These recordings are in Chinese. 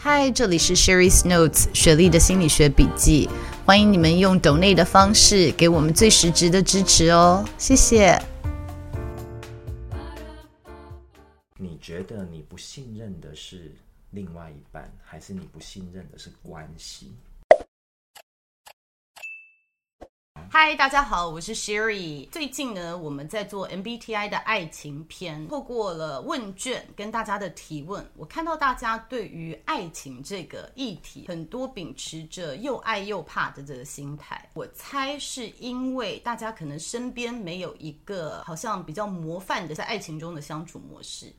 嗨，这里是 Sherry's Notes 雪莉的心理学笔记。欢迎你们用 donate 的方式给我们最实质的支持哦，谢谢。你觉得你不信任的是另外一半，还是你不信任的是关系？嗨，大家好，我是 Sherry。最近呢，我们在做 MBTI 的爱情篇，透过了问卷跟大家的提问，我看到大家对于爱情这个议题，很多秉持着又爱又怕的这个心态。我猜是因为大家可能身边没有一个好像比较模范的在爱情中的相处模式，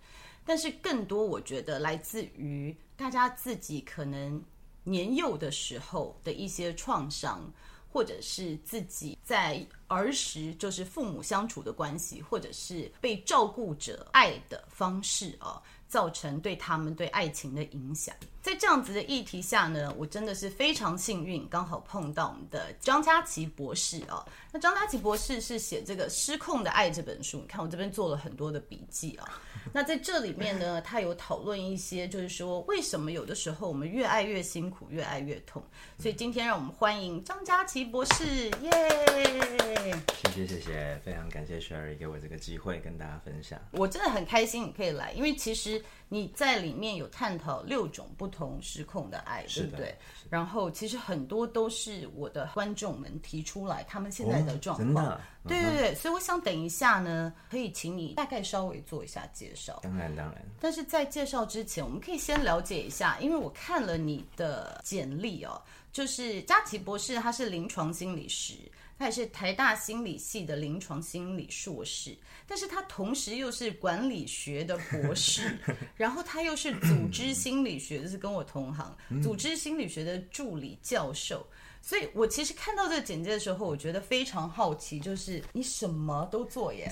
但是更多我觉得来自于大家自己可能年幼的时候的一些创伤。或者是自己在儿时就是父母相处的关系，或者是被照顾者爱的方式啊，造成对他们对爱情的影响。在这样子的议题下呢，我真的是非常幸运，刚好碰到我们的张佳琪博士哦。那张佳琪博士是写这个《失控的爱》这本书，你看我这边做了很多的笔记啊。那在这里面呢，他有讨论一些，就是说为什么有的时候我们越爱越辛苦，越爱越痛。所以今天让我们欢迎张佳琪博士，耶！谢谢谢谢，非常感谢 Sherry 给我这个机会跟大家分享。我真的很开心你可以来，因为其实你在里面有探讨六种不同失控的爱，对不对？然后其实很多都是我的观众们提出来他们现在的状况。哦，真的？对对对，所以我想等一下呢，可以请你大概稍微做一下介绍。当然当然。但是在介绍之前，我们可以先了解一下，因为我看了你的简历哦，就是佳琪博士，他是临床心理师，他也是台大心理系的临床心理硕士，但是他同时又是管理学的博士，然后他又是组织心理学，就是跟我同行，组织心理学的助理教授。所以我其实看到这个简介的时候，我觉得非常好奇，就是你什么都做耶。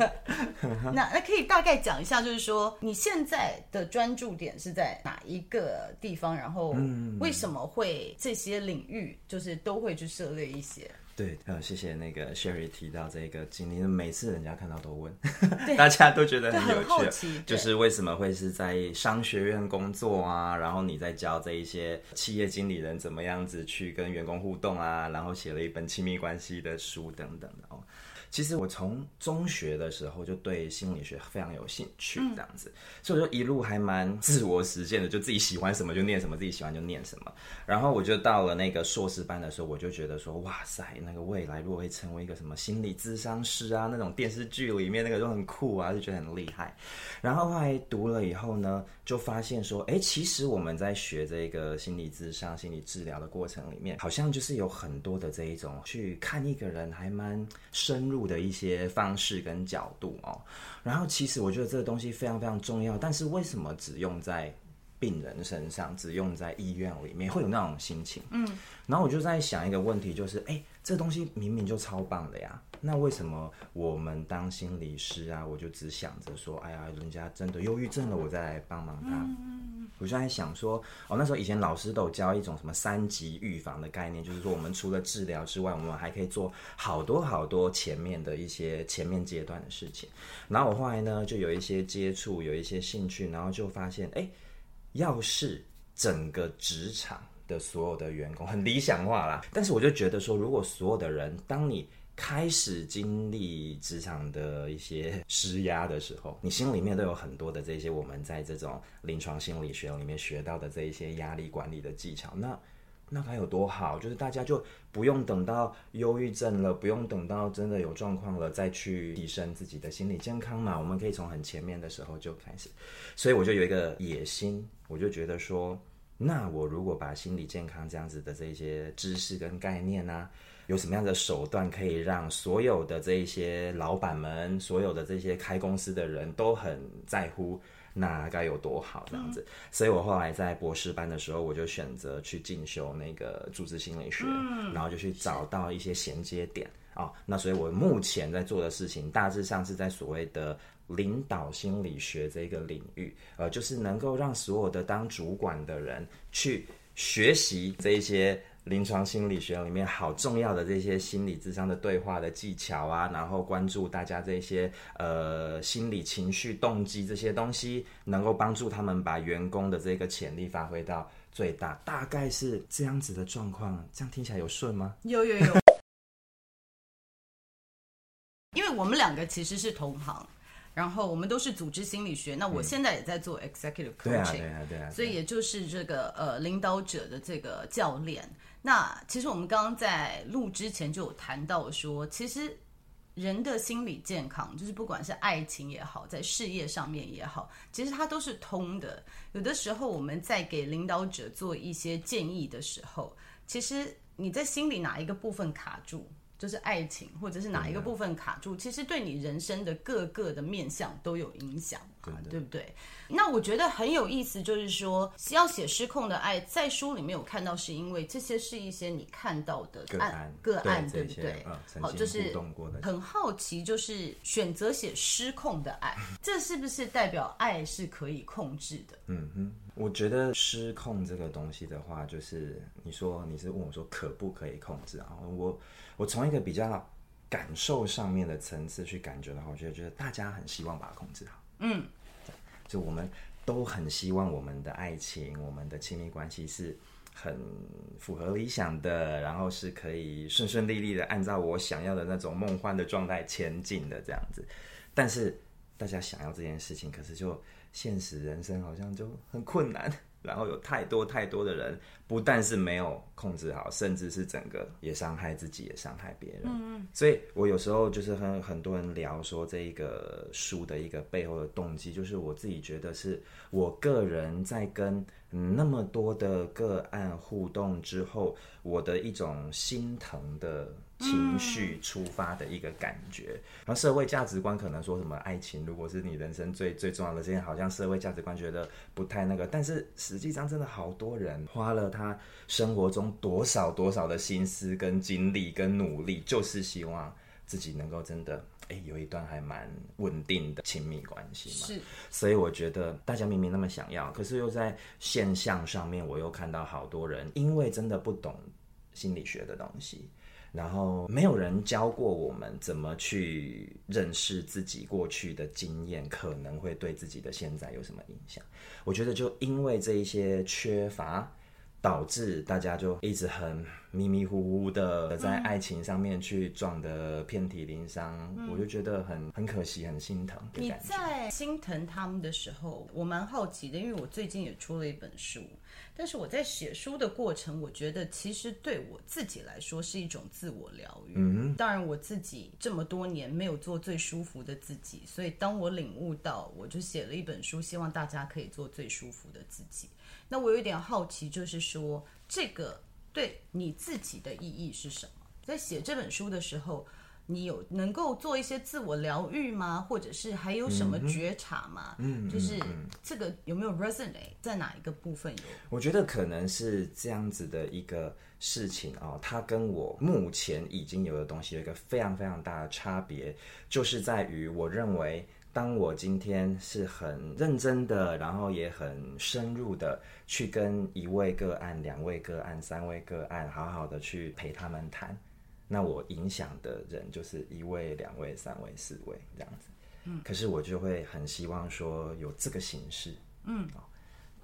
那那可以大概讲一下，就是说你现在的专注点是在哪一个地方？然后为什么会这些领域就是都会去涉猎一些？对，呃，谢谢那个 Sherry 提到这个经历，每次人家看到都问，大家都觉得很有趣，就是为什么会是在商学院工作啊？然后你在教这一些企业经理人怎么样子去跟员工互动啊？然后写了一本亲密关系的书等等的哦。其实我从中学的时候就对心理学非常有兴趣，这样子，所以我就一路还蛮自我实践的，就自己喜欢什么就念什么，自己喜欢就念什么。然后我就到了那个硕士班的时候，我就觉得说，哇塞，那个未来如果会成为一个什么心理咨商师啊，那种电视剧里面那个都很酷啊，就觉得很厉害。然后后来读了以后呢，就发现说，哎，其实我们在学这个心理咨商、心理治疗的过程里面，好像就是有很多的这一种去看一个人还蛮深入的一些方式跟角度哦，然后其实我觉得这个东西非常非常重要，但是为什么只用在病人身上，只用在医院里面，会有那种心情？嗯，然后我就在想一个问题，就是哎，这东西明明就超棒的呀。那为什么我们当心理师啊，我就只想着说，哎呀，人家真的忧郁症了，我再来帮忙他。嗯、我就在想说，哦，那时候以前老师都有教一种什么三级预防的概念，就是说我们除了治疗之外，我们还可以做好多好多前面的一些前面阶段的事情。然后我后来呢，就有一些接触，有一些兴趣，然后就发现，哎，要是整个职场的所有的员工很理想化啦，但是我就觉得说，如果所有的人，当你开始经历职场的一些施压的时候，你心里面都有很多的这些我们在这种临床心理学里面学到的这一些压力管理的技巧。那那该有多好？就是大家就不用等到忧郁症了，不用等到真的有状况了再去提升自己的心理健康嘛。我们可以从很前面的时候就开始。所以我就有一个野心，我就觉得说，那我如果把心理健康这样子的这些知识跟概念呢、有什么样的手段可以让所有的这一些老板们、所有的这些开公司的人都很在乎，那该有多好这样子。嗯、所以我后来在博士班的时候，我就选择去进修那个组织心理学，嗯、然后就去找到一些衔接点啊、哦。那所以我目前在做的事情，大致上是在所谓的。领导心理学这个领域，呃，就是能够让所有的当主管的人去学习这一些临床心理学里面好重要的这些心理智商的对话的技巧啊，然后关注大家这些呃心理情绪动机这些东西，能够帮助他们把员工的这个潜力发挥到最大，大概是这样子的状况。这样听起来有顺吗？有有有，因为我们两个其实是同行。然后我们都是组织心理学，那我现在也在做 executive coaching，、嗯、对啊对啊对啊，所以也就是这个呃领导者的这个教练。那其实我们刚刚在录之前就有谈到说，其实人的心理健康，就是不管是爱情也好，在事业上面也好，其实它都是通的。有的时候我们在给领导者做一些建议的时候，其实你在心里哪一个部分卡住？就是爱情，或者是哪一个部分卡住，其实对你人生的各个的面相都有影响，对，对不对？那我觉得很有意思，就是说要写失控的爱，在书里面有看到，是因为这些是一些你看到的个案，个案对，对不对？好，就是很好奇，就是选择写失控的爱，这是不是代表爱是可以控制的？嗯哼，我觉得失控这个东西的话，就是你说你是问我说可不可以控制啊？我。我从一个比较感受上面的层次去感觉的话，我觉得觉得大家很希望把它控制好。嗯，就我们都很希望我们的爱情、我们的亲密关系是很符合理想的，然后是可以顺顺利利的按照我想要的那种梦幻的状态前进的这样子。但是大家想要这件事情，可是就现实人生好像就很困难。然后有太多太多的人，不但是没有控制好，甚至是整个也伤害自己，也伤害别人。嗯，所以我有时候就是和很多人聊说，这一个书的一个背后的动机，就是我自己觉得是我个人在跟那么多的个案互动之后，我的一种心疼的。情绪出发的一个感觉，然后社会价值观可能说什么爱情，如果是你人生最最重要的事情，好像社会价值观觉得不太那个，但是实际上真的好多人花了他生活中多少多少的心思跟精力跟努力，就是希望自己能够真的哎有一段还蛮稳定的亲密关系嘛。是，所以我觉得大家明明那么想要，可是又在现象上面，我又看到好多人因为真的不懂心理学的东西。然后没有人教过我们怎么去认识自己过去的经验，可能会对自己的现在有什么影响？我觉得就因为这一些缺乏，导致大家就一直很迷迷糊糊的在爱情上面去撞得遍体鳞伤，嗯、我就觉得很很可惜，很心疼。你在心疼他们的时候，我蛮好奇的，因为我最近也出了一本书。但是我在写书的过程，我觉得其实对我自己来说是一种自我疗愈。嗯，当然我自己这么多年没有做最舒服的自己，所以当我领悟到，我就写了一本书，希望大家可以做最舒服的自己。那我有一点好奇，就是说这个对你自己的意义是什么？在写这本书的时候。你有能够做一些自我疗愈吗？或者是还有什么觉察吗？嗯，就是这个有没有 resonate 在哪一个部分有？我觉得可能是这样子的一个事情哦，它跟我目前已经有的东西有一个非常非常大的差别，就是在于我认为，当我今天是很认真的，然后也很深入的去跟一位个案、两位个案、三位个案，好好的去陪他们谈。那我影响的人就是一位、两位、三位、四位这样子，嗯，可是我就会很希望说有这个形式，嗯，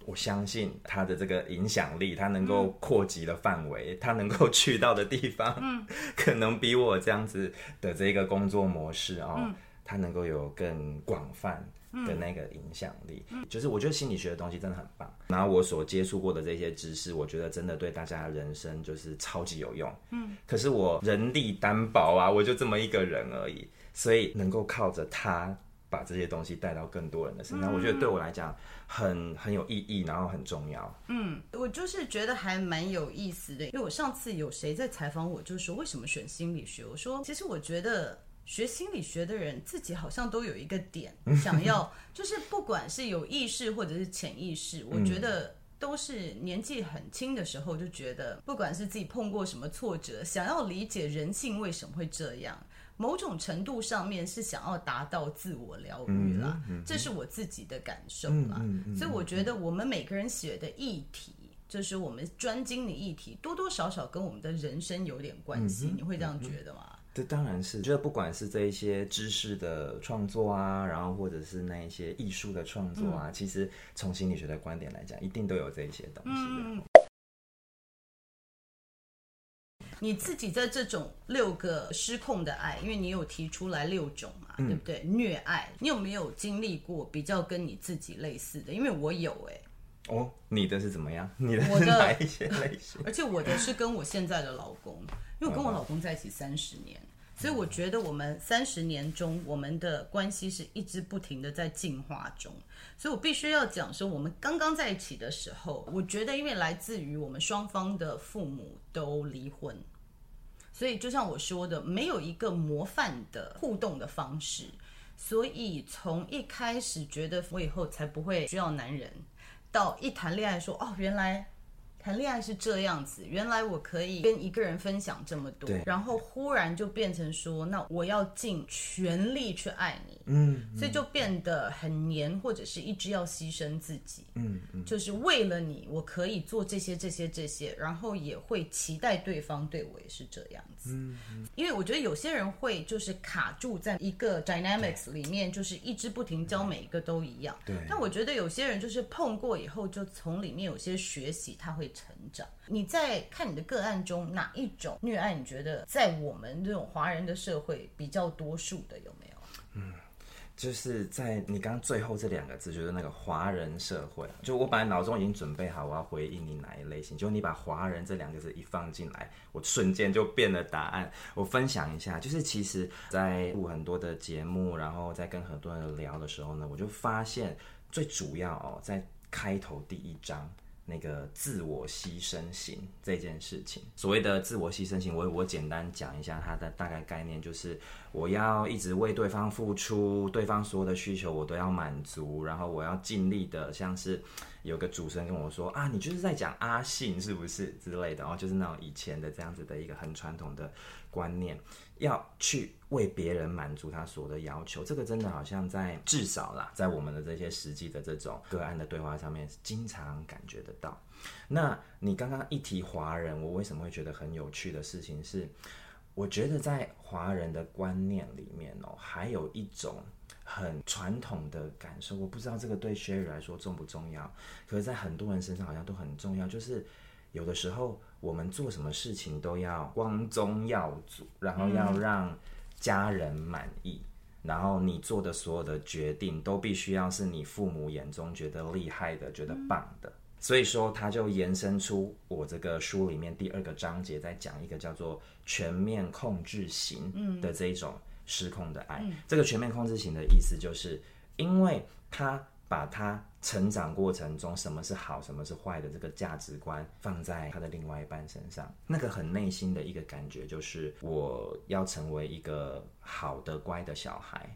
我相信他的这个影响力，他能够扩及的范围，他能够去到的地方，嗯，可能比我这样子的这个工作模式啊，他能够有更广泛。的那个影响力，就是我觉得心理学的东西真的很棒。然后我所接触过的这些知识，我觉得真的对大家的人生就是超级有用。嗯，可是我人力单薄啊，我就这么一个人而已，所以能够靠着他。把这些东西带到更多人的身上。嗯、我觉得对我来讲很很有意义，然后很重要。嗯，我就是觉得还蛮有意思的，因为我上次有谁在采访我，就说为什么选心理学？我说其实我觉得学心理学的人自己好像都有一个点想要，就是不管是有意识或者是潜意识，我觉得。都是年纪很轻的时候就觉得，不管是自己碰过什么挫折，想要理解人性为什么会这样，某种程度上面是想要达到自我疗愈啦。嗯嗯嗯、这是我自己的感受啦。所以我觉得我们每个人写的议题，就是我们专精的议题，多多少少跟我们的人生有点关系。你会这样觉得吗？这当然是，觉得不管是这一些知识的创作啊，然后或者是那一些艺术的创作啊，嗯、其实从心理学的观点来讲，一定都有这一些东西的。嗯、你自己在这种六个失控的爱，因为你有提出来六种嘛，嗯、对不对？虐爱，你有没有经历过比较跟你自己类似的？因为我有哎、欸。哦，你的是怎么样？你的是哪一些类型？而且我的是跟我现在的老公，因为我跟我老公在一起三十年，所以我觉得我们三十年中，我们的关系是一直不停的在进化中。所以我必须要讲说，我们刚刚在一起的时候，我觉得因为来自于我们双方的父母都离婚，所以就像我说的，没有一个模范的互动的方式，所以从一开始觉得我以后才不会需要男人。到一谈恋爱说哦，原来谈恋爱是这样子，原来我可以跟一个人分享这么多，然后忽然就变成说，那我要尽全力去爱你。嗯，所以就变得很黏，或者是一直要牺牲自己，嗯嗯，就是为了你，我可以做这些这些这些，然后也会期待对方对我也是这样子，嗯嗯，因为我觉得有些人会就是卡住在一个 dynamics 里面，就是一直不停教每一个都一样，对，但我觉得有些人就是碰过以后，就从里面有些学习，他会成长。你在看你的个案中，哪一种虐爱，你觉得在我们这种华人的社会比较多数的有没有？嗯。就是在你刚刚最后这两个字，就是那个华人社会。就我本来脑中已经准备好我要回应你哪一类型，就你把华人这两个字一放进来，我瞬间就变了答案。我分享一下，就是其实，在录很多的节目，然后在跟很多人聊的时候呢，我就发现最主要哦，在开头第一章。那个自我牺牲型这件事情，所谓的自我牺牲型，我我简单讲一下它的大概概念，就是我要一直为对方付出，对方所有的需求我都要满足，然后我要尽力的，像是有个主持人跟我说啊，你就是在讲阿信是不是之类的，然后就是那种以前的这样子的一个很传统的观念。要去为别人满足他所有的要求，这个真的好像在至少啦，在我们的这些实际的这种个案的对话上面，经常感觉得到。那你刚刚一提华人，我为什么会觉得很有趣的事情是，我觉得在华人的观念里面哦，还有一种很传统的感受，我不知道这个对 Sherry 来说重不重要，可是在很多人身上好像都很重要，就是。有的时候，我们做什么事情都要光宗耀祖，然后要让家人满意，嗯、然后你做的所有的决定都必须要是你父母眼中觉得厉害的、觉得棒的。嗯、所以说，他就延伸出我这个书里面第二个章节，在讲一个叫做全面控制型的这一种失控的爱。嗯、这个全面控制型的意思就是，因为他。把他成长过程中什么是好，什么是坏的这个价值观放在他的另外一半身上，那个很内心的一个感觉就是我要成为一个好的乖的小孩。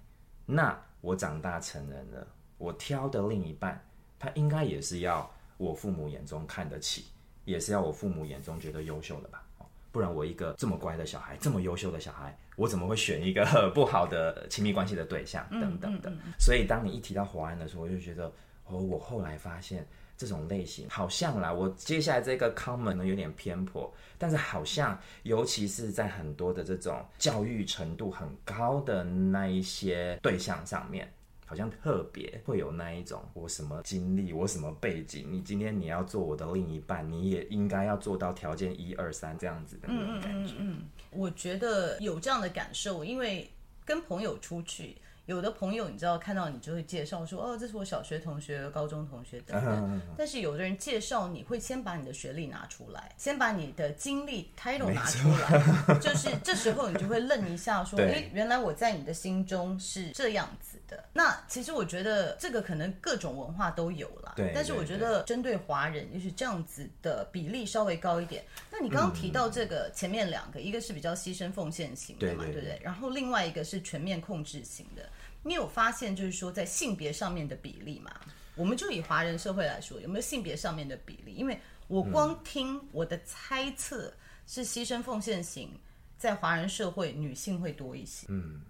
那我长大成人了，我挑的另一半，他应该也是要我父母眼中看得起，也是要我父母眼中觉得优秀的吧？不然我一个这么乖的小孩，这么优秀的小孩。我怎么会选一个 不好的亲密关系的对象？等等的。所以当你一提到华安的时候，我就觉得，哦，我后来发现这种类型好像啦。我接下来这个 comment 呢有点偏颇，但是好像，尤其是在很多的这种教育程度很高的那一些对象上面。好像特别会有那一种，我什么经历，我什么背景，你今天你要做我的另一半，你也应该要做到条件一二三这样子的那种感觉。嗯，嗯，嗯，嗯，我觉得有这样的感受，因为跟朋友出去。有的朋友你知道看到你就会介绍说，哦，这是我小学同学、高中同学等等。Uh. 但是有的人介绍你会先把你的学历拿出来，先把你的经历 title 拿出来，就是这时候你就会愣一下，说，哎，原来我在你的心中是这样子。那其实我觉得这个可能各种文化都有啦，对。但是我觉得针对华人，就是这样子的比例稍微高一点。那你刚刚提到这个前面两个，嗯、一个是比较牺牲奉献型的嘛，对，不对？然后另外一个是全面控制型的。你有发现就是说在性别上面的比例吗？我们就以华人社会来说，有没有性别上面的比例？因为我光听我的猜测是牺牲奉献型，在华人社会女性会多一些。嗯。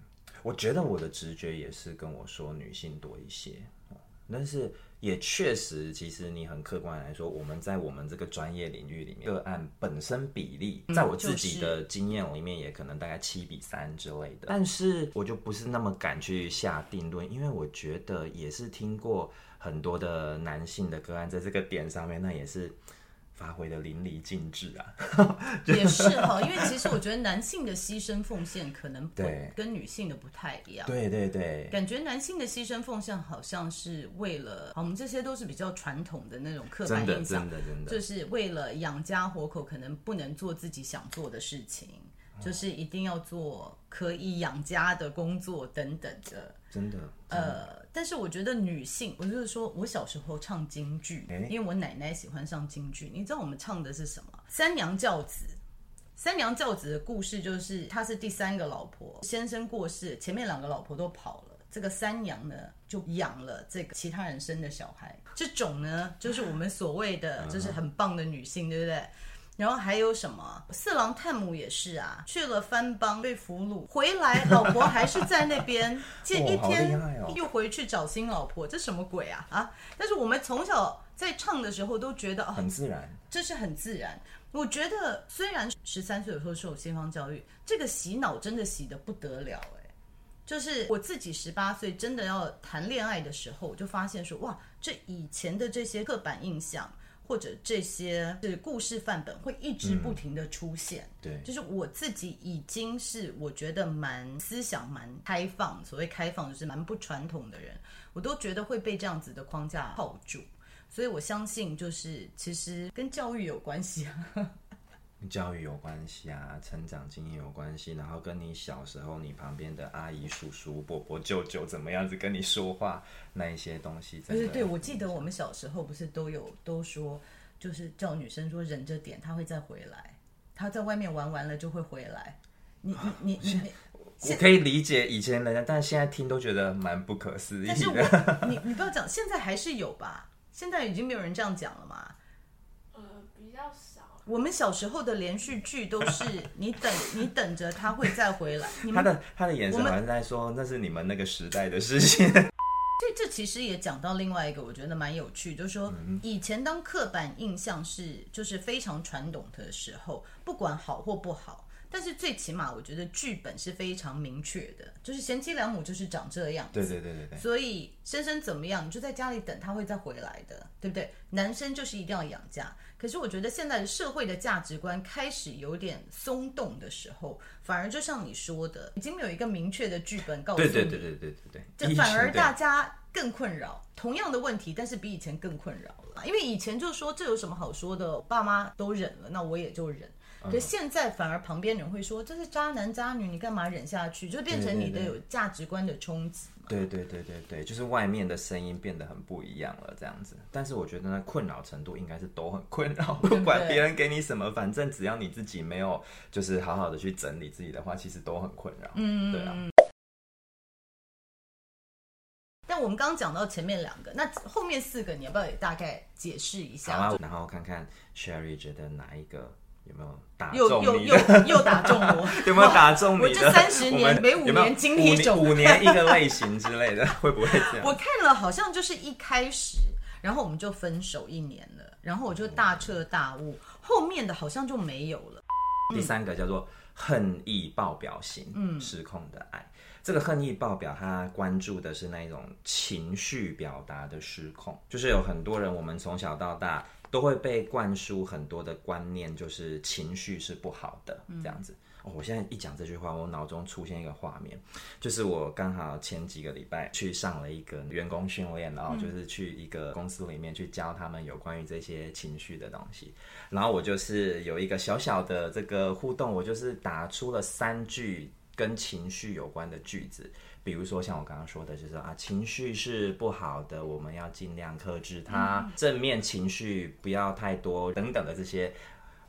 我觉得我的直觉也是跟我说女性多一些，但是也确实，其实你很客观来说，我们在我们这个专业领域里面，个案本身比例，在我自己的经验里面，也可能大概七比三之类的。但是我就不是那么敢去下定论，因为我觉得也是听过很多的男性的个案，在这个点上面，那也是。发挥的淋漓尽致啊，也是哈，因为其实我觉得男性的牺牲奉献可能不跟女性的不太一样，对对对，感觉男性的牺牲奉献好像是为了，好，我们这些都是比较传统的那种刻板印象，真的真的。真的，就是为了养家活口，可能不能做自己想做的事情，就是一定要做可以养家的工作等等的，真的，呃。但是我觉得女性，我就是说我小时候唱京剧，因为我奶奶喜欢上京剧。你知道我们唱的是什么？三娘教子。三娘教子的故事就是，她是第三个老婆，先生过世，前面两个老婆都跑了，这个三娘呢就养了这个其他人生的小孩。这种呢，就是我们所谓的，就是很棒的女性，对不对？然后还有什么？四郎探母也是啊，去了番邦被俘虏，回来老婆还是在那边，见一天又回去找新老婆，这什么鬼啊啊！但是我们从小在唱的时候都觉得很自然，这是很自然。我觉得虽然十三岁的时候受西方教育，这个洗脑真的洗得不得了哎，就是我自己十八岁真的要谈恋爱的时候，我就发现说哇，这以前的这些刻板印象。或者这些是故事范本会一直不停的出现，嗯、对，就是我自己已经是我觉得蛮思想蛮开放，所谓开放就是蛮不传统的人，我都觉得会被这样子的框架套住，所以我相信就是其实跟教育有关系啊。教育有关系啊，成长经验有关系，然后跟你小时候你旁边的阿姨、叔叔、伯伯、舅舅怎么样子跟你说话，那一些东西。对对对，我记得我们小时候不是都有都说，就是叫女生说忍着点，她会再回来，她在外面玩完了就会回来。你你你你，我可以理解以前人家，但是现在听都觉得蛮不可思议的。但是我你你不要讲，现在还是有吧？现在已经没有人这样讲了嘛？呃，比较少。我们小时候的连续剧都是 你等你等着他会再回来。他的他的眼神好像在说那是你们那个时代的事情。这这其实也讲到另外一个我觉得蛮有趣，就是说以前当刻板印象是就是非常传统的时候，不管好或不好。但是最起码，我觉得剧本是非常明确的，就是贤妻良母就是长这样子。对对对对对。所以先生怎么样，你就在家里等，他会再回来的，对不对？男生就是一定要养家。可是我觉得现在的社会的价值观开始有点松动的时候，反而就像你说的，已经没有一个明确的剧本告诉你。对对对对对对对。就反而大家更困扰，同样的问题，但是比以前更困扰了。因为以前就说这有什么好说的，爸妈都忍了，那我也就忍。可现在反而旁边人会说，这是渣男渣女，你干嘛忍下去？就变成你的有价值观的冲击嘛。对对对对对，就是外面的声音变得很不一样了，这样子。但是我觉得呢，困扰程度应该是都很困扰，不管别人给你什么，反正只要你自己没有就是好好的去整理自己的话，其实都很困扰。嗯，对啊。但我们刚刚讲到前面两个，那后面四个你要不要也大概解释一下？好啊，然后看看 Sherry 觉得哪一个。有没有打中你？又又又又打中我？有没有打中你？我这三十年每五年经历一种五年一个类型之类的，会不会这样？我看了好像就是一开始，然后我们就分手一年了，然后我就大彻大悟，后面的好像就没有了。第三个叫做恨意爆表型，嗯，失控的爱。这个恨意爆表，他关注的是那种情绪表达的失控，就是有很多人，我们从小到大。都会被灌输很多的观念，就是情绪是不好的这样子。哦，我现在一讲这句话，我脑中出现一个画面，就是我刚好前几个礼拜去上了一个员工训练，然后就是去一个公司里面去教他们有关于这些情绪的东西。然后我就是有一个小小的这个互动，我就是打出了三句跟情绪有关的句子，比如说像我刚刚说的，就是啊，情绪是不好的，我们要尽量克制它，正面情绪不要太多，等等的这些。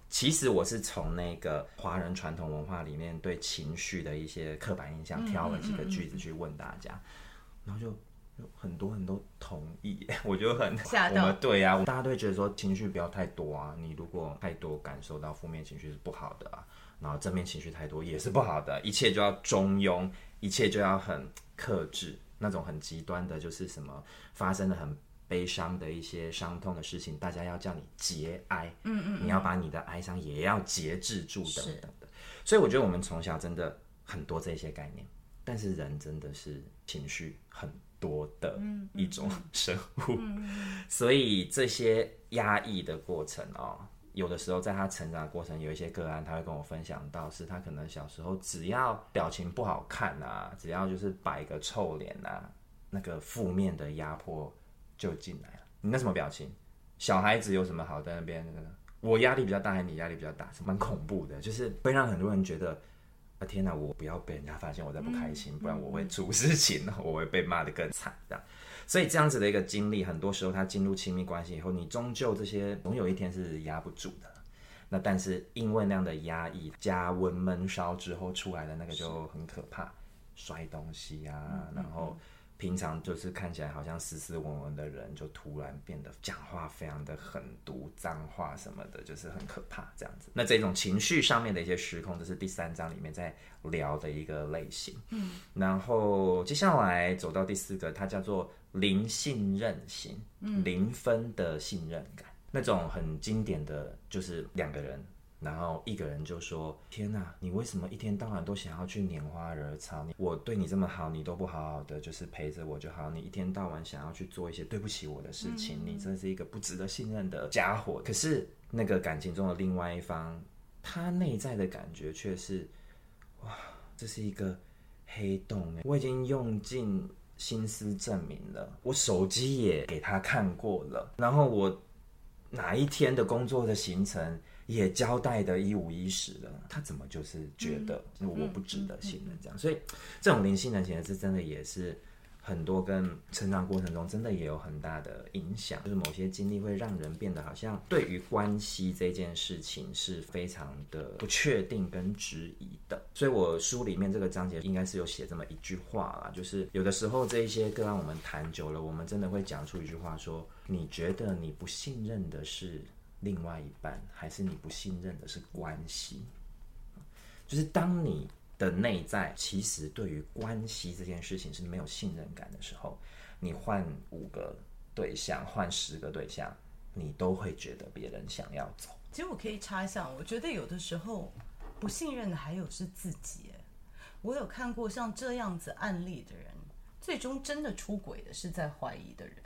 其实我是从那个华人传统文化里面对情绪的一些刻板印象挑了几个句子去问大家，然后就很多人都同意，我就很吓到。对啊，大家都会觉得说情绪不要太多啊，你如果太多感受到负面情绪是不好的啊，然后正面情绪太多也是不好的，一切就要中庸，一切就要很克制，那种很极端的，就是什么发生的很。悲伤的一些伤痛的事情，大家要叫你节哀，嗯，嗯嗯，你要把你的哀伤也要节制住，等等的。所以我觉得我们从小真的很多这些概念，但是人真的是情绪很多的一种生物，嗯嗯嗯，所以这些压抑的过程哦，有的时候在他成长的过程，有一些个案他会跟我分享到，是他可能小时候只要表情不好看啊，只要就是摆个臭脸啊，那个负面的压迫。就进来了，你那什么表情？小孩子有什么好在那边？那个我压力比较大，还是你压力比较大？是蛮恐怖的，就是会让很多人觉得啊，天哪，我不要被人家发现我在不开心，不然我会出事情，我会被骂得更惨。这样，所以这样子的一个经历，很多时候他进入亲密关系以后，你终究这些总有一天是压不住的。那但是因为那样的压抑加温闷烧之后出来的那个就很可怕，摔东西啊，然后。平常就是看起来好像斯斯文文的人，就突然变得讲话非常的狠毒、脏话什么的，就是很可怕这样子。那这种情绪上面的一些失控，这是第三章里面在聊的一个类型。嗯，然后接下来走到第四个，它叫做零信任型，零分的信任感。那种很经典的就是两个人。然后一个人就说：“天哪，你为什么一天到晚都想要去拈花惹草？你我对你这么好，你都不好好的，就是陪着我就好。你一天到晚想要去做一些对不起我的事情，嗯、你真是一个不值得信任的家伙。可是那个感情中的另外一方，他内在的感觉却是：哇，这是一个黑洞。我已经用尽心思证明了，我手机也给他看过了，然后我哪一天的工作的行程。”也交代的一五一十了，他怎么就是觉得我不值得信任这样？所以这种灵性的其实是真的也是很多跟成长过程中真的也有很大的影响，就是某些经历会让人变得好像对于关系这件事情是非常的不确定跟质疑的。所以我书里面这个章节应该是有写这么一句话啦，就是有的时候这一些个案我们谈久了，我们真的会讲出一句话说：你觉得你不信任的是？另外一半，还是你不信任的是关系，就是当你的内在其实对于关系这件事情是没有信任感的时候，你换五个对象，换十个对象，你都会觉得别人想要走。其实我可以插一下，我觉得有的时候不信任的还有是自己。我有看过像这样子案例的人，最终真的出轨的是在怀疑的人。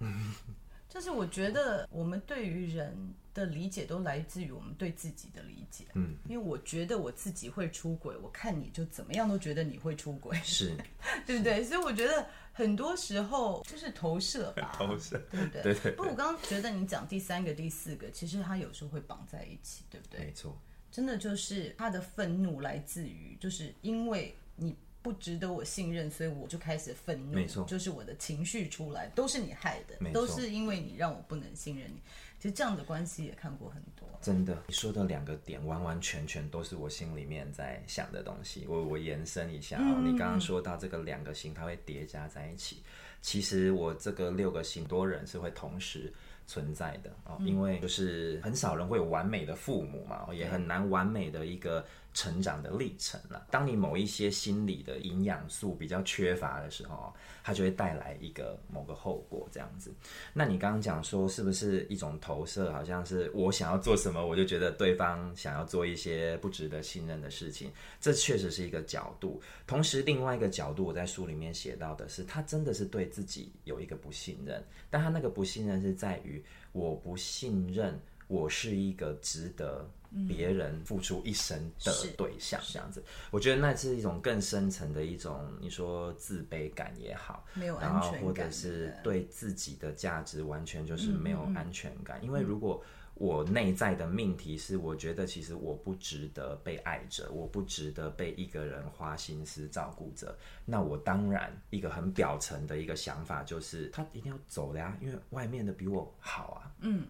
嗯。就是我觉得我们对于人的理解都来自于我们对自己的理解，嗯，因为我觉得我自己会出轨，我看你就怎么样都觉得你会出轨，是，对不对？所以我觉得很多时候就是投射吧，投射，对不对？对对。不过我刚刚觉得你讲第三个、第四个，其实他有时候会绑在一起，对不对？没错，真的就是他的愤怒来自于，就是因为你。不值得我信任，所以我就开始愤怒。没错，就是我的情绪出来，都是你害的，都是因为你让我不能信任你。其实这样的关系也看过很多。真的，你说的两个点完完全全都是我心里面在想的东西。我我延伸一下啊、哦，嗯、你刚刚说到这个两个星，它会叠加在一起。其实我这个六个星多人是会同时存在的哦，因为就是很少人会有完美的父母嘛，也很难完美的一个。成长的历程了。当你某一些心理的营养素比较缺乏的时候，它就会带来一个某个后果这样子。那你刚刚讲说是不是一种投射？好像是我想要做什么，我就觉得对方想要做一些不值得信任的事情。这确实是一个角度。同时，另外一个角度，我在书里面写到的是，他真的是对自己有一个不信任，但他那个不信任是在于我不信任我是一个值得别人付出一生的对象，这样子，我觉得那是一种更深层的一种，你说自卑感也好，没有安全感，或者是对自己的价值完全就是没有安全感，因为如果。我内在的命题是，我觉得其实我不值得被爱着，我不值得被一个人花心思照顾着。那我当然一个很表层的一个想法就是，他一定要走的呀，因为外面的比我好啊。嗯。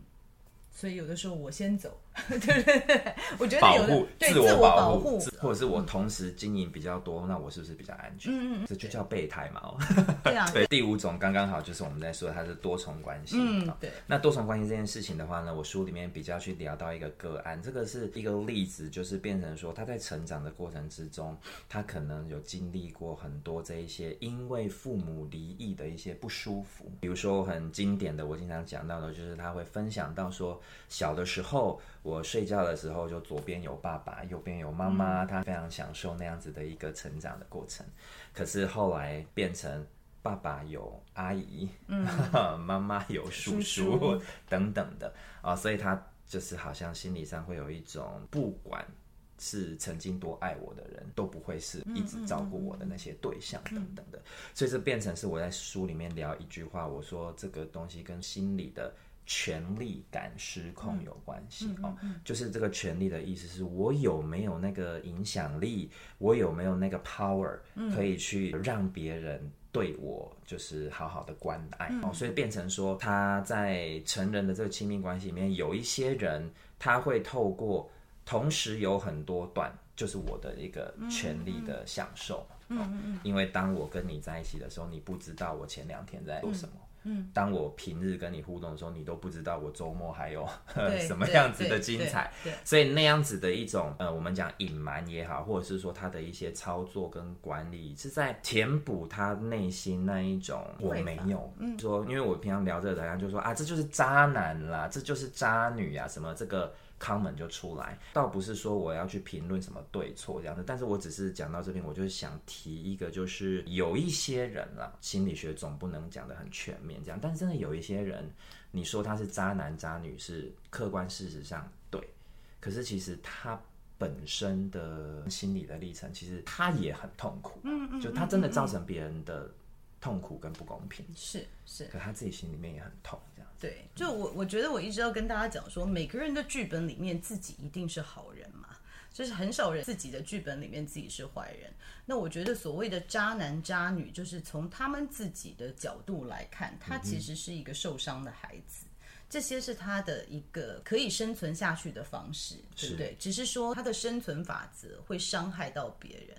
所以有的时候我先走，对对对，我觉得保护自我保护，护或者是我同时经营比较多，嗯、那我是不是比较安全？嗯嗯，这就叫备胎嘛。对啊。对，第五种刚刚好就是我们在说它是多重关系。嗯，对。那多重关系这件事情的话呢，我书里面比较去聊到一个个案，这个是一个例子，就是变成说他在成长的过程之中，他可能有经历过很多这一些因为父母离异的一些不舒服，比如说很经典的，我经常讲到的就是他会分享到说。小的时候，我睡觉的时候就左边有爸爸，右边有妈妈，他非常享受那样子的一个成长的过程。可是后来变成爸爸有阿姨，嗯，妈妈有叔叔，叔叔 等等的啊，所以他就是好像心理上会有一种，不管是曾经多爱我的人，都不会是一直照顾我的那些对象等等的。所以这变成是我在书里面聊一句话，我说这个东西跟心理的。权力感失控有关系哦，就是这个权力的意思是我有没有那个影响力，我有没有那个 power 可以去让别人对我就是好好的关爱哦，所以变成说他在成人的这个亲密关系里面，有一些人他会透过同时有很多段，就是我的一个权力的享受，嗯，因为当我跟你在一起的时候，你不知道我前两天在做什么。嗯，当我平日跟你互动的时候，你都不知道我周末还有 什么样子的精彩，所以那样子的一种呃，我们讲隐瞒也好，或者是说他的一些操作跟管理，是在填补他内心那一种我没有，嗯，说因为我平常聊这个，人家就说啊，这就是渣男啦，这就是渣女啊，什么这个。Comment 就出来，倒不是说我要去评论什么对错这样的，但是我只是讲到这边，我就是想提一个，就是有一些人啊，心理学总不能讲的很全面这样，但是真的有一些人，你说他是渣男渣女是客观事实上对，可是其实他本身的心理的历程，其实他也很痛苦，嗯嗯，就他真的造成别人的痛苦跟不公平，是是，可他自己心里面也很痛。这样对，就我我觉得我一直要跟大家讲说，每个人的剧本里面自己一定是好人嘛，就是很少人自己的剧本里面自己是坏人。那我觉得所谓的渣男渣女，就是从他们自己的角度来看，他其实是一个受伤的孩子，这些是他的一个可以生存下去的方式，对不对？只是说他的生存法则会伤害到别人。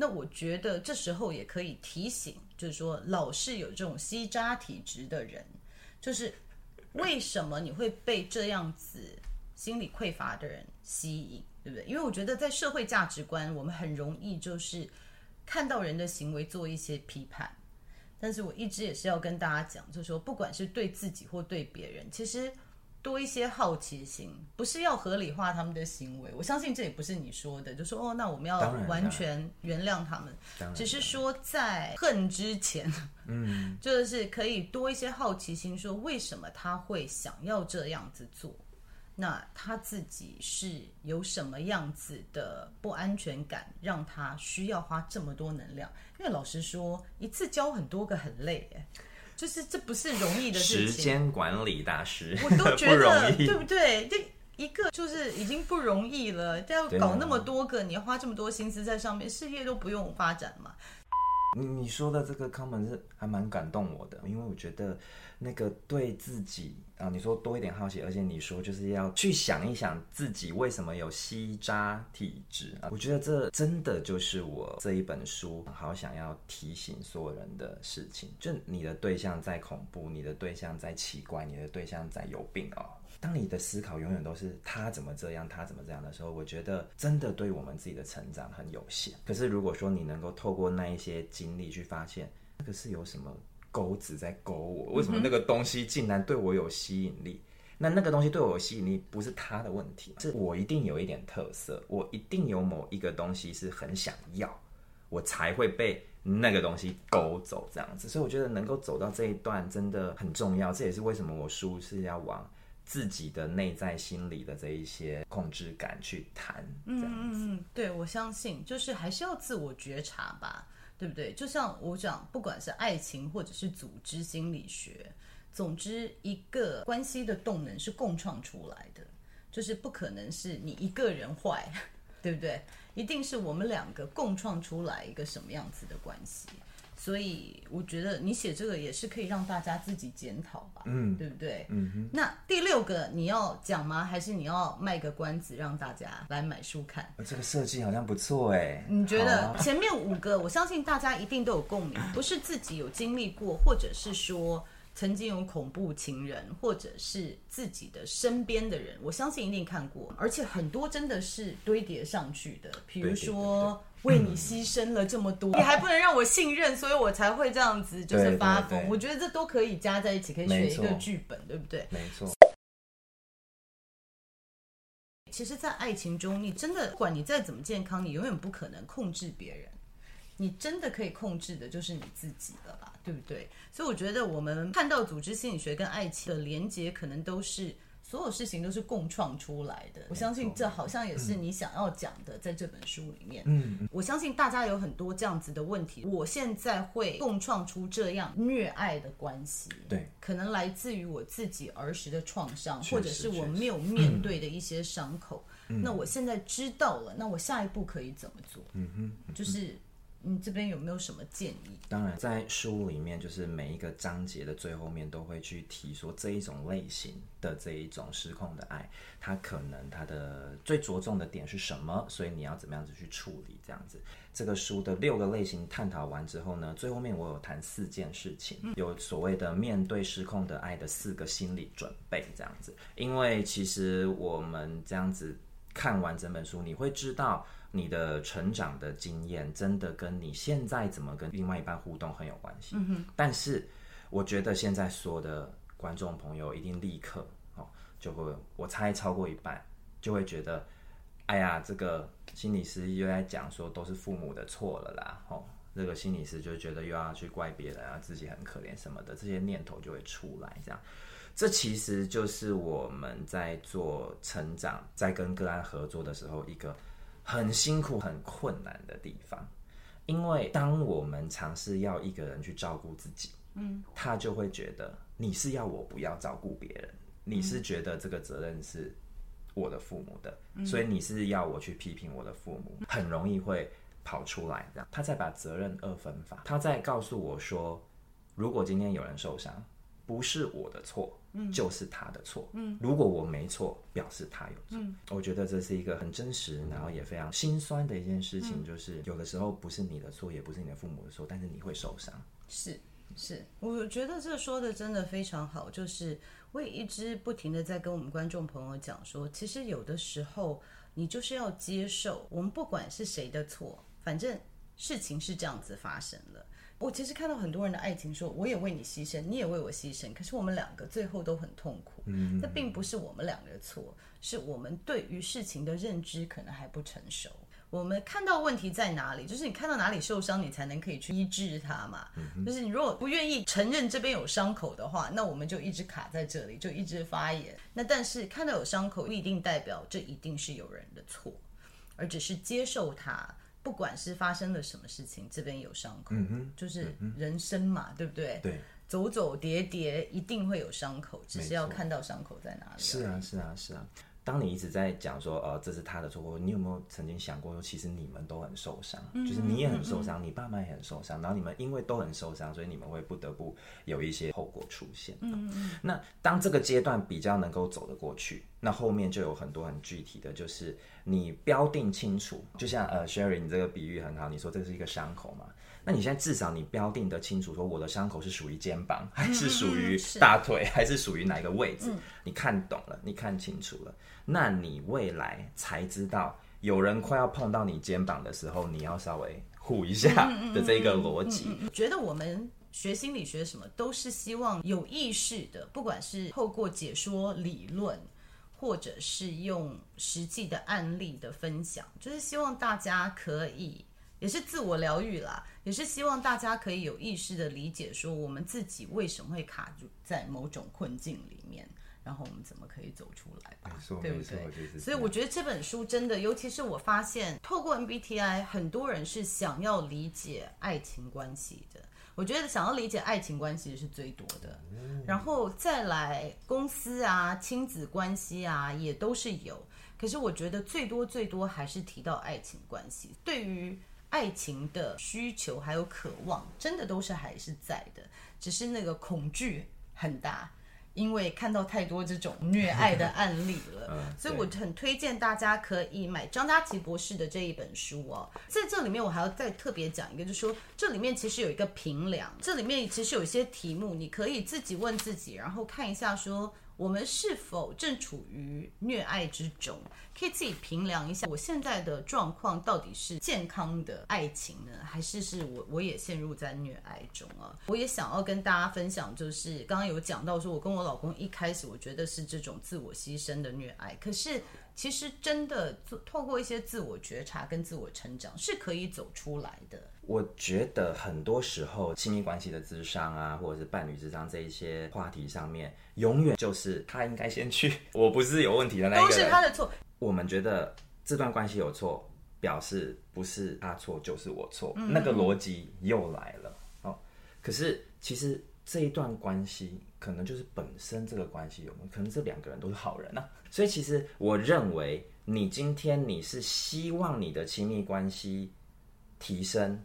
那我觉得这时候也可以提醒，就是说老是有这种吸渣体质的人，就是。为什么你会被这样子心理匮乏的人吸引，对不对？因为我觉得在社会价值观，我们很容易就是看到人的行为做一些批判。但是我一直也是要跟大家讲，就是说，不管是对自己或对别人，其实。多一些好奇心，不是要合理化他们的行为。我相信这也不是你说的，就说哦，那我们要完全原谅他们。只是说在恨之前，嗯，就是可以多一些好奇心，说为什么他会想要这样子做？那他自己是有什么样子的不安全感，让他需要花这么多能量？因为老实说，一次教很多个很累，哎。就是这不是容易的事情，时间管理大师，我都觉得对不对？这一个就是已经不容易了，要搞那么多个，你要花这么多心思在上面，事业都不用发展嘛。你你说的这个 comment 是还蛮感动我的，因为我觉得那个对自己啊，你说多一点好奇，而且你说就是要去想一想自己为什么有吸渣体质啊，我觉得这真的就是我这一本书好想要提醒所有人的事情，就你的对象再恐怖，你的对象再奇怪，你的对象再有病哦。当你的思考永远都是他怎么这样，他怎么这样的时候，我觉得真的对我们自己的成长很有限。可是如果说你能够透过那一些经历去发现，那个是有什么钩子在勾我，为什么那个东西竟然对我有吸引力？那那个东西对我有吸引力，不是他的问题，是我一定有一点特色，我一定有某一个东西是很想要。我才会被那个东西勾走这样子。所以我觉得能够走到这一段真的很重要，这也是为什么我书是要往自己的内在心理的这一些控制感去谈。这样子。嗯嗯，对，我相信就是还是要自我觉察吧，对不对？就像我讲，不管是爱情或者是组织心理学，总之一个关系的动能是共创出来的。就是不可能是你一个人坏，对不对？一定是我们两个共创出来一个什么样子的关系。所以我觉得你写这个也是可以让大家自己检讨吧，嗯，对不对？嗯哼。那第六个你要讲吗？还是你要卖个关子让大家来买书看？这个设计好像不错哎。你觉得前面五个，我相信大家一定都有共鸣，不是自己有经历过，或者是说。曾经有恐怖情人，或者是自己的身边的人，我相信一定看过，而且很多真的是堆叠上去的。比如说，为你牺牲了这么多，你还不能让我信任，所以我才会这样子就是发疯。我觉得这都可以加在一起，可以写一个剧本，对不对？没错。其实，在爱情中，你真的不管你再怎么健康，你永远不可能控制别人。你真的可以控制的就是你自己了吧，对不对？所以我觉得我们看到组织心理学跟爱情的连接，可能都是所有事情都是共创出来的。我相信这好像也是你想要讲的，在这本书里面。嗯，我相信大家有很多这样子的问题。我现在会共创出这样虐爱的关系，对，可能来自于我自己儿时的创伤，或者是我没有面对的一些伤口。那我现在知道了，那我下一步可以怎么做？嗯哼，就是。你这边有没有什么建议？当然，在书里面，就是每一个章节的最后面都会去提说这一种类型的这一种失控的爱，它可能它的最着重的点是什么？所以你要怎么样子去处理？这样子，这个书的六个类型探讨完之后呢，最后面我有谈四件事情，有所谓的面对失控的爱的四个心理准备，这样子。因为其实我们这样子看完整本书，你会知道。你的成长的经验真的跟你现在怎么跟另外一半互动很有关系。嗯哼。但是我觉得现在所有的观众朋友一定立刻哦就会，我猜超过一半就会觉得，哎呀，这个心理师又在讲说都是父母的错了啦。哦，这个心理师就觉得又要去怪别人啊，自己很可怜什么的，这些念头就会出来。这样，这其实就是我们在做成长，在跟个案合作的时候一个。很辛苦、很困难的地方，因为当我们尝试要一个人去照顾自己，嗯，他就会觉得你是要我不要照顾别人，你是觉得这个责任是我的父母的，嗯，所以你是要我去批评我的父母，很容易会跑出来这样。他在把责任二分法，他在告诉我说，如果今天有人受伤，不是我的错。嗯，就是他的错。嗯，如果我没错，表示他有错。嗯，我觉得这是一个很真实，然后也非常心酸的一件事情。就是有的时候不是你的错，也不是你的父母的错，但是你会受伤。是是，我觉得这说的真的非常好。就是我也一直不停的在跟我们观众朋友讲说，其实有的时候你就是要接受，我们不管是谁的错，反正事情是这样子发生了。我其实看到很多人的爱情，说我也为你牺牲，你也为我牺牲，可是我们两个最后都很痛苦。嗯，那并不是我们两个的错，是我们对于事情的认知可能还不成熟。我们看到问题在哪里，就是你看到哪里受伤，你才能可以去医治它嘛。嗯，就是你如果不愿意承认这边有伤口的话，那我们就一直卡在这里，就一直发炎。那但是看到有伤口，不一定代表这一定是有人的错，而只是接受它。不管是发生了什么事情，这边有伤口，就是人生嘛，嗯、对不对？对，走走跌跌，一定会有伤口，只是要看到伤口在哪里。是啊，是啊，是啊。当你一直在讲说，呃，这是他的错，你有没有曾经想过说，其实你们都很受伤，嗯、就是你也很受伤，嗯、你爸妈也很受伤，然后你们因为都很受伤，所以你们会不得不有一些后果出现。嗯嗯。那当这个阶段比较能够走得过去，那后面就有很多很具体的就是你标定清楚，就像呃，Sherry，你这个比喻很好，你说这是一个伤口嘛。那你现在至少你标定的清楚，说我的伤口是属于肩膀，还是属于大腿，还是属于哪个位置？你看懂了，你看清楚了，那你未来才知道，有人快要碰到你肩膀的时候，你要稍微护一下的这个逻辑。觉得我们学心理学什么，都是希望有意识的，不管是透过解说理论，或者是用实际的案例的分享，就是希望大家可以。也是自我疗愈啦，也是希望大家可以有意识的理解，说我们自己为什么会卡住在某种困境里面，然后我们怎么可以走出来吧？对不对？所以我觉得这本书真的，尤其是我发现，透过 MBTI，很多人是想要理解爱情关系的。我觉得想要理解爱情关系是最多的，然后再来公司啊、亲子关系啊，也都是有。可是我觉得最多最多还是提到爱情关系。对于爱情的需求还有渴望，真的都是还是在的，只是那个恐惧很大。因为看到太多这种虐爱的案例了，嗯、所以我很推荐大家可以买张嘉琪博士的这一本书哦。在这里面，我还要再特别讲一个，就是说这里面其实有一个评量，这里面其实有一些题目，你可以自己问自己，然后看一下说。我们是否正处于虐爱之中？可以自己评量一下，我现在的状况到底是健康的爱情呢，还是是我我也陷入在虐爱中啊？我也想要跟大家分享，就是刚刚有讲到说，我跟我老公一开始我觉得是这种自我牺牲的虐爱，可是。其实真的透过一些自我觉察跟自我成长是可以走出来的。我觉得很多时候亲密关系的智商啊，或者是伴侣智商这一些话题上面，永远就是他应该先去，我不是有问题的那一个人，都是他的错。我们觉得这段关系有错，表示不是他错就是我错，嗯、那个逻辑又来了哦。可是其实这一段关系。可能就是本身这个关系有，可能这两个人都是好人啊。所以其实我认为，你今天你是希望你的亲密关系提升，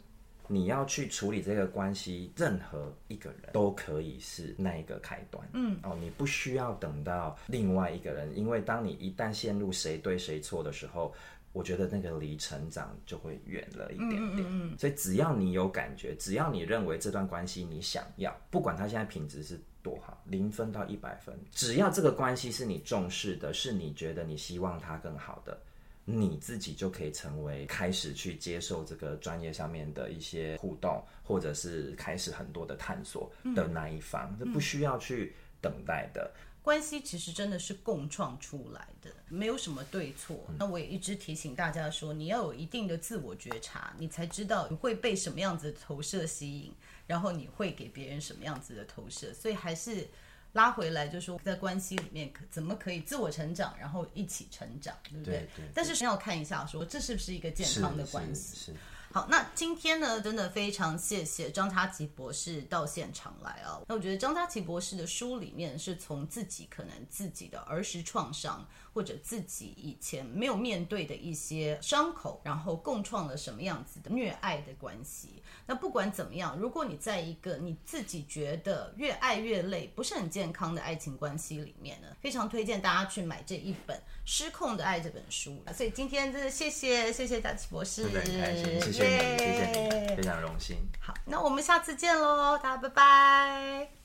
你要去处理这个关系，任何一个人都可以是那一个开端。嗯，哦，你不需要等到另外一个人，因为当你一旦陷入谁对谁错的时候。我觉得那个离成长就会远了一点点，嗯嗯嗯，所以只要你有感觉，只要你认为这段关系你想要，不管它现在品质是多好，零分到一百分，只要这个关系是你重视的，是你觉得你希望它更好的，你自己就可以成为开始去接受这个专业上面的一些互动，或者是开始很多的探索的那一方，这、嗯、不需要去等待的。关系其实真的是共创出来的，没有什么对错。那我也一直提醒大家说，你要有一定的自我觉察，你才知道你会被什么样子的投射吸引，然后你会给别人什么样子的投射。所以还是拉回来，就是说在关系里面可怎么可以自我成长，然后一起成长，对不对？对对对，但是先要看一下，说这是不是一个健康的关系。是是是好，那今天呢，真的非常谢谢张嘉琪博士到现场来啊。那我觉得张嘉琪博士的书里面是从自己可能自己的儿时创伤，或者自己以前没有面对的一些伤口，然后共创了什么样子的虐爱的关系。那不管怎么样，如果你在一个你自己觉得越爱越累、不是很健康的爱情关系里面呢，非常推荐大家去买这一本《失控的爱》这本书。所以今天真的谢谢谢谢佳琪博士，很开心，谢谢。谢谢你，非常荣幸。好，那我们下次见喽，大家拜拜。